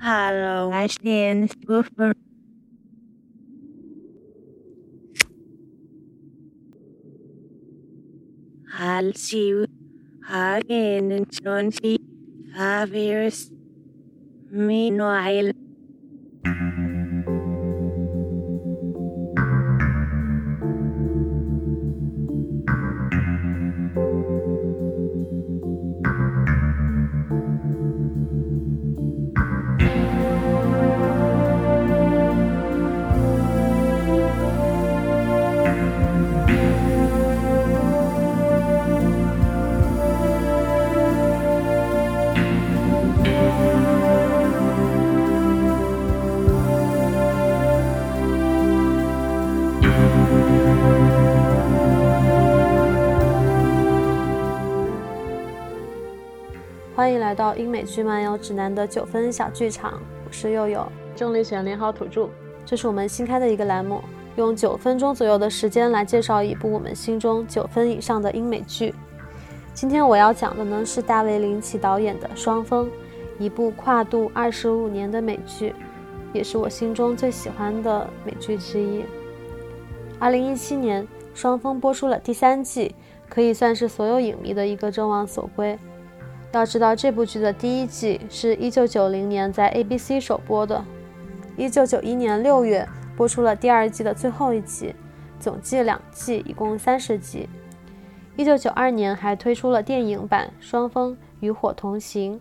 Hello, I stand buffer. I'll see you again in 25 years. Meanwhile, 欢迎来到英美剧漫游指南的九分小剧场，我是佑佑，重力选连好土著。这是我们新开的一个栏目，用九分钟左右的时间来介绍一部我们心中九分以上的英美剧。今天我要讲的呢是大卫林奇导演的《双峰》，一部跨度二十五年的美剧，也是我心中最喜欢的美剧之一。二零一七年，《双峰》播出了第三季，可以算是所有影迷的一个众望所归。要知道，这部剧的第一季是一九九零年在 ABC 首播的，一九九一年六月播出了第二季的最后一集，总计两季，一共三十集。一九九二年还推出了电影版《双峰与火同行》，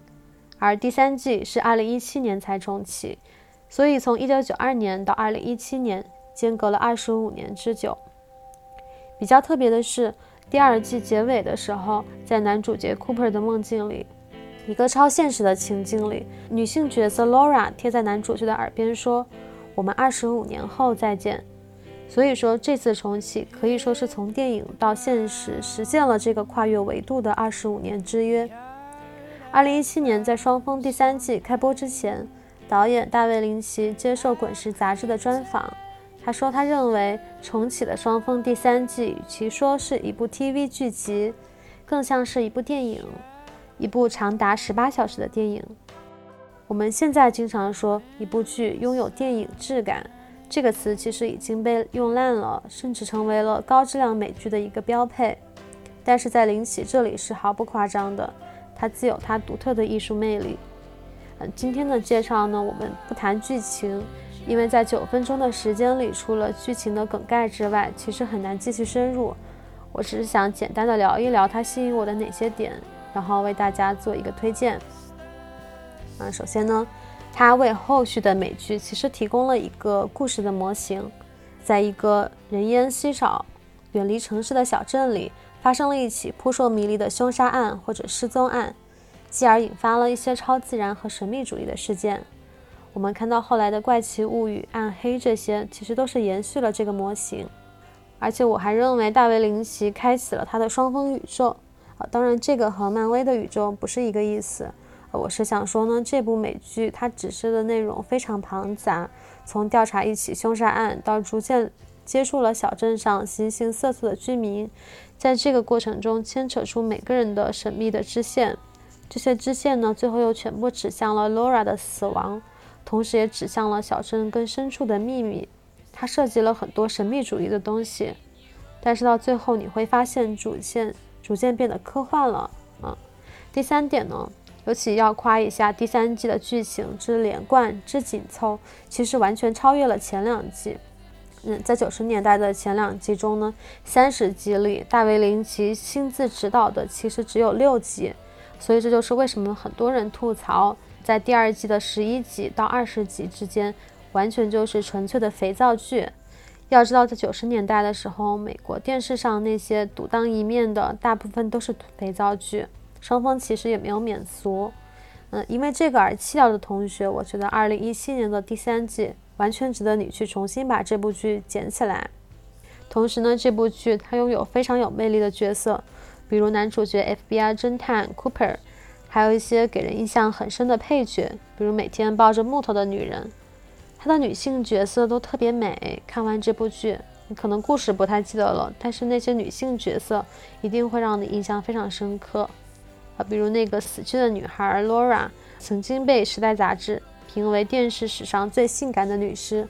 而第三季是二零一七年才重启，所以从一九九二年到二零一七年间隔了二十五年之久。比较特别的是。第二季结尾的时候，在男主角 Cooper 的梦境里，一个超现实的情境里，女性角色 Laura 贴在男主角的耳边说：“我们二十五年后再见。”所以说，这次重启可以说是从电影到现实实现了这个跨越维度的二十五年之约。二零一七年，在《双峰》第三季开播之前，导演大卫林奇接受《滚石》杂志的专访。他说：“他认为重启的《双峰》第三季，与其说是一部 TV 剧集，更像是一部电影，一部长达十八小时的电影。我们现在经常说一部剧拥有电影质感，这个词其实已经被用烂了，甚至成为了高质量美剧的一个标配。但是在林奇这里是毫不夸张的，它自有它独特的艺术魅力。嗯，今天的介绍呢，我们不谈剧情。”因为在九分钟的时间里，除了剧情的梗概之外，其实很难继续深入。我只是想简单的聊一聊它吸引我的哪些点，然后为大家做一个推荐。嗯，首先呢，它为后续的美剧其实提供了一个故事的模型。在一个人烟稀少、远离城市的小镇里，发生了一起扑朔迷离的凶杀案或者失踪案，继而引发了一些超自然和神秘主义的事件。我们看到后来的怪奇物语、暗黑这些，其实都是延续了这个模型。而且我还认为大卫林奇开启了他的双峰宇宙啊，当然这个和漫威的宇宙不是一个意思。我是想说呢，这部美剧它指示的内容非常庞杂，从调查一起凶杀案到逐渐接触了小镇上形形色色的居民，在这个过程中牵扯出每个人的神秘的支线，这些支线呢，最后又全部指向了 Laura 的死亡。同时也指向了小镇更深处的秘密，它涉及了很多神秘主义的东西，但是到最后你会发现主线逐渐变得科幻了啊。第三点呢，尤其要夸一下第三季的剧情之连贯之紧凑，其实完全超越了前两季。嗯，在九十年代的前两季中呢，三十集里大卫林奇亲自指导的其实只有六集，所以这就是为什么很多人吐槽。在第二季的十一集到二十集之间，完全就是纯粹的肥皂剧。要知道，在九十年代的时候，美国电视上那些独当一面的大部分都是肥皂剧，双方其实也没有免俗。嗯，因为这个而弃掉的同学，我觉得二零一七年的第三季完全值得你去重新把这部剧捡起来。同时呢，这部剧它拥有非常有魅力的角色，比如男主角 FBI 侦探 Cooper。还有一些给人印象很深的配角，比如每天抱着木头的女人，她的女性角色都特别美。看完这部剧，你可能故事不太记得了，但是那些女性角色一定会让你印象非常深刻。啊，比如那个死去的女孩 Laura，曾经被《时代》杂志评为电视史上最性感的女尸。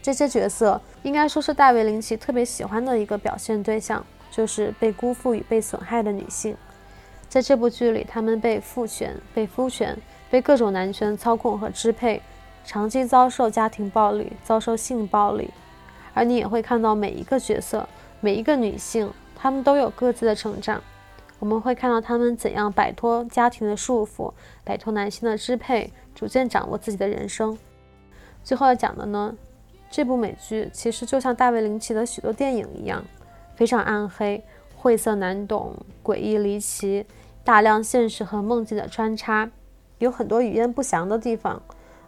这些角色应该说是大卫林奇特别喜欢的一个表现对象，就是被辜负与被损害的女性。在这部剧里，他们被父权、被夫权、被各种男权操控和支配，长期遭受家庭暴力、遭受性暴力。而你也会看到每一个角色、每一个女性，她们都有各自的成长。我们会看到她们怎样摆脱家庭的束缚，摆脱男性的支配，逐渐掌握自己的人生。最后要讲的呢，这部美剧其实就像大卫林奇的许多电影一样，非常暗黑、晦涩难懂、诡异离奇，大量现实和梦境的穿插，有很多语言不详的地方。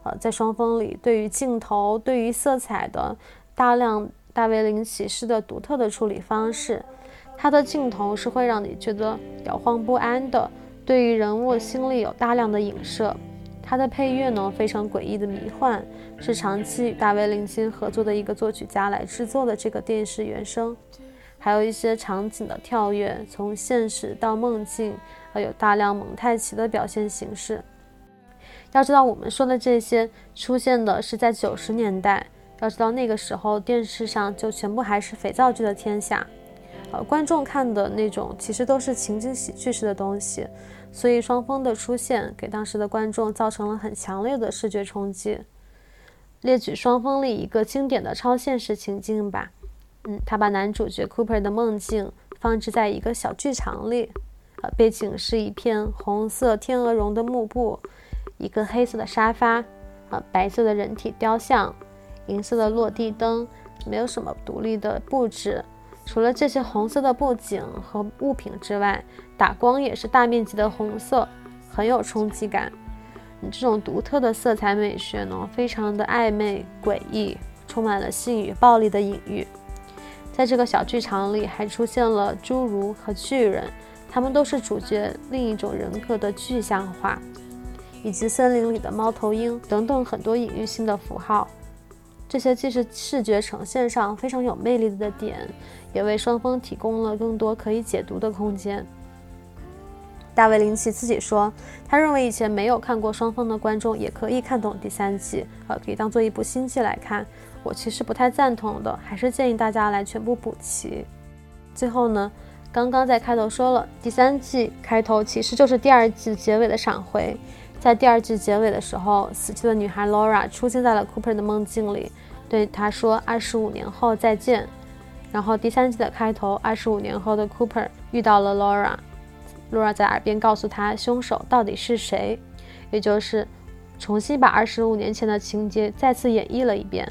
呃，在双峰里，对于镜头、对于色彩的。大量大卫林奇式的独特的处理方式，他的镜头是会让你觉得摇晃不安的。对于人物心里有大量的影射，他的配乐呢非常诡异的迷幻，是长期与大卫林奇合作的一个作曲家来制作的这个电视原声，还有一些场景的跳跃，从现实到梦境，还有大量蒙太奇的表现形式。要知道，我们说的这些出现的是在九十年代。要知道那个时候电视上就全部还是肥皂剧的天下，呃，观众看的那种其实都是情景喜剧式的东西，所以双峰的出现给当时的观众造成了很强烈的视觉冲击。列举双峰里一个经典的超现实情境吧，嗯，他把男主角 Cooper 的梦境放置在一个小剧场里，呃，背景是一片红色天鹅绒的幕布，一个黑色的沙发，啊，白色的人体雕像。银色的落地灯，没有什么独立的布置，除了这些红色的布景和物品之外，打光也是大面积的红色，很有冲击感。你这种独特的色彩美学呢，非常的暧昧诡异，充满了性与暴力的隐喻。在这个小剧场里，还出现了侏儒和巨人，他们都是主角另一种人格的具象化，以及森林里的猫头鹰等等很多隐喻性的符号。这些既是视觉呈现上非常有魅力的点，也为双方提供了更多可以解读的空间。大卫林奇自己说，他认为以前没有看过双方的观众也可以看懂第三季，呃，可以当做一部新剧来看。我其实不太赞同的，还是建议大家来全部补齐。最后呢，刚刚在开头说了，第三季开头其实就是第二季结尾的闪回。在第二季结尾的时候，死去的女孩 Laura 出现在了 Cooper 的梦境里，对他说：“二十五年后再见。”然后第三季的开头，二十五年后的 Cooper 遇到了 Laura 露儿在耳边告诉他凶手到底是谁，也就是重新把二十五年前的情节再次演绎了一遍。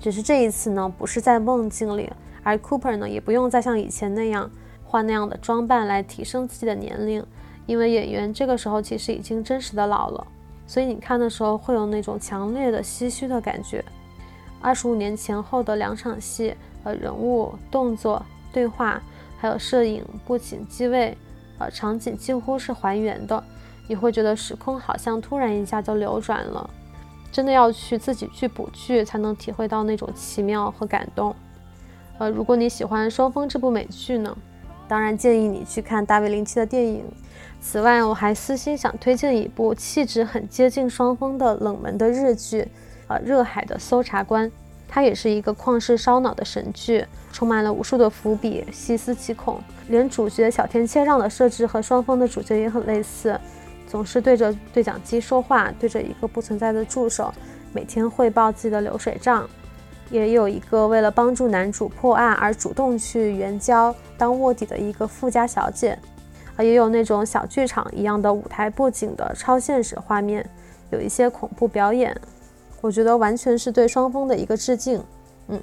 只是这一次呢，不是在梦境里，而 Cooper 呢也不用再像以前那样换那样的装扮来提升自己的年龄。因为演员这个时候其实已经真实的老了，所以你看的时候会有那种强烈的唏嘘的感觉。二十五年前后的两场戏，呃，人物、动作、对话，还有摄影、布景、机位，呃，场景几乎是还原的。你会觉得时空好像突然一下就流转了，真的要去自己去补剧才能体会到那种奇妙和感动。呃，如果你喜欢《双峰》这部美剧呢，当然建议你去看大卫林奇的电影。此外，我还私心想推荐一部气质很接近双峰的冷门的日剧，呃，《热海的搜查官》，它也是一个旷世烧脑的神剧，充满了无数的伏笔，细思极恐。连主角小天切让的设置和双峰的主角也很类似，总是对着对讲机说话，对着一个不存在的助手，每天汇报自己的流水账。也有一个为了帮助男主破案而主动去援交当卧底的一个富家小姐。啊，也有那种小剧场一样的舞台布景的超现实画面，有一些恐怖表演，我觉得完全是对双峰的一个致敬。嗯，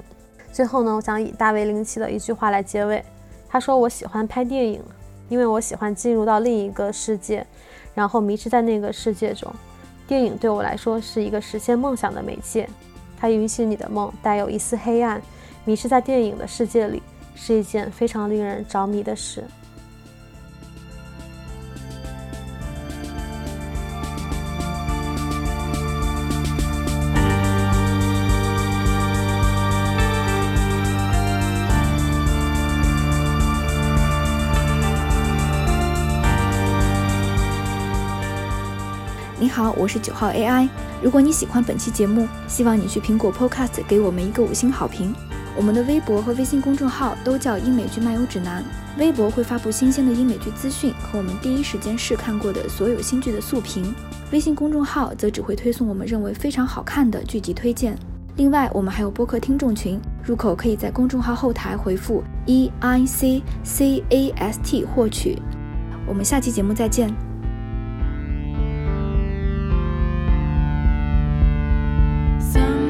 最后呢，我想以大卫林奇的一句话来结尾，他说：“我喜欢拍电影，因为我喜欢进入到另一个世界，然后迷失在那个世界中。电影对我来说是一个实现梦想的媒介，它允许你的梦带有一丝黑暗，迷失在电影的世界里是一件非常令人着迷的事。”我是九号 AI。如果你喜欢本期节目，希望你去苹果 Podcast 给我们一个五星好评。我们的微博和微信公众号都叫英美剧漫游指南。微博会发布新鲜的英美剧资讯和我们第一时间试看过的所有新剧的速评，微信公众号则只会推送我们认为非常好看的剧集推荐。另外，我们还有播客听众群，入口可以在公众号后台回复 E I C C A S T 获取。我们下期节目再见。some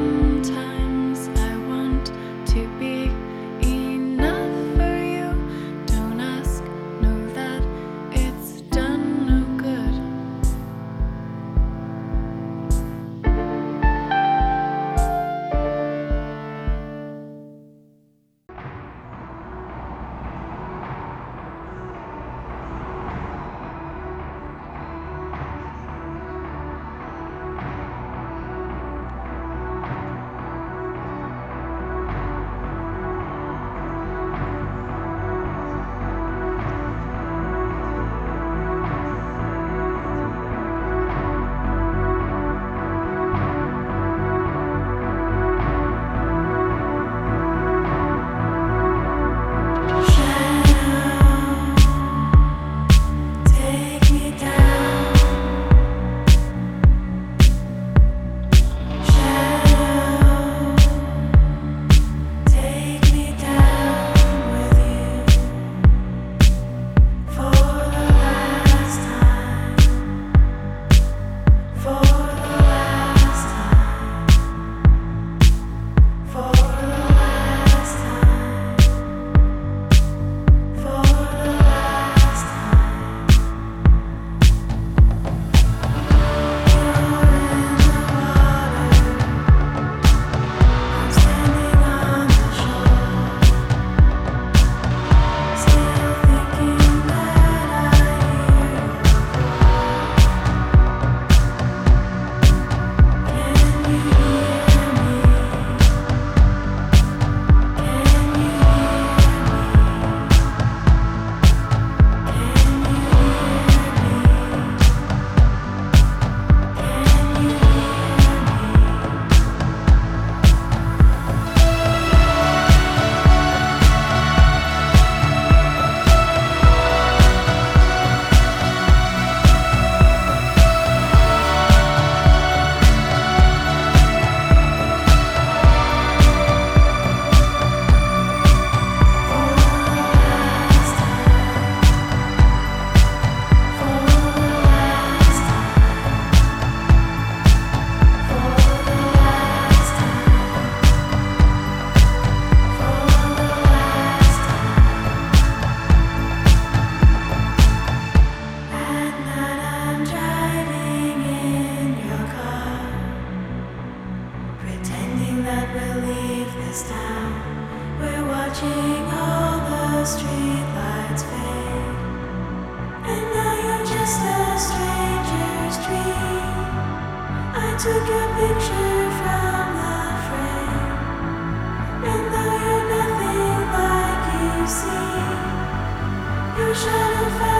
shadow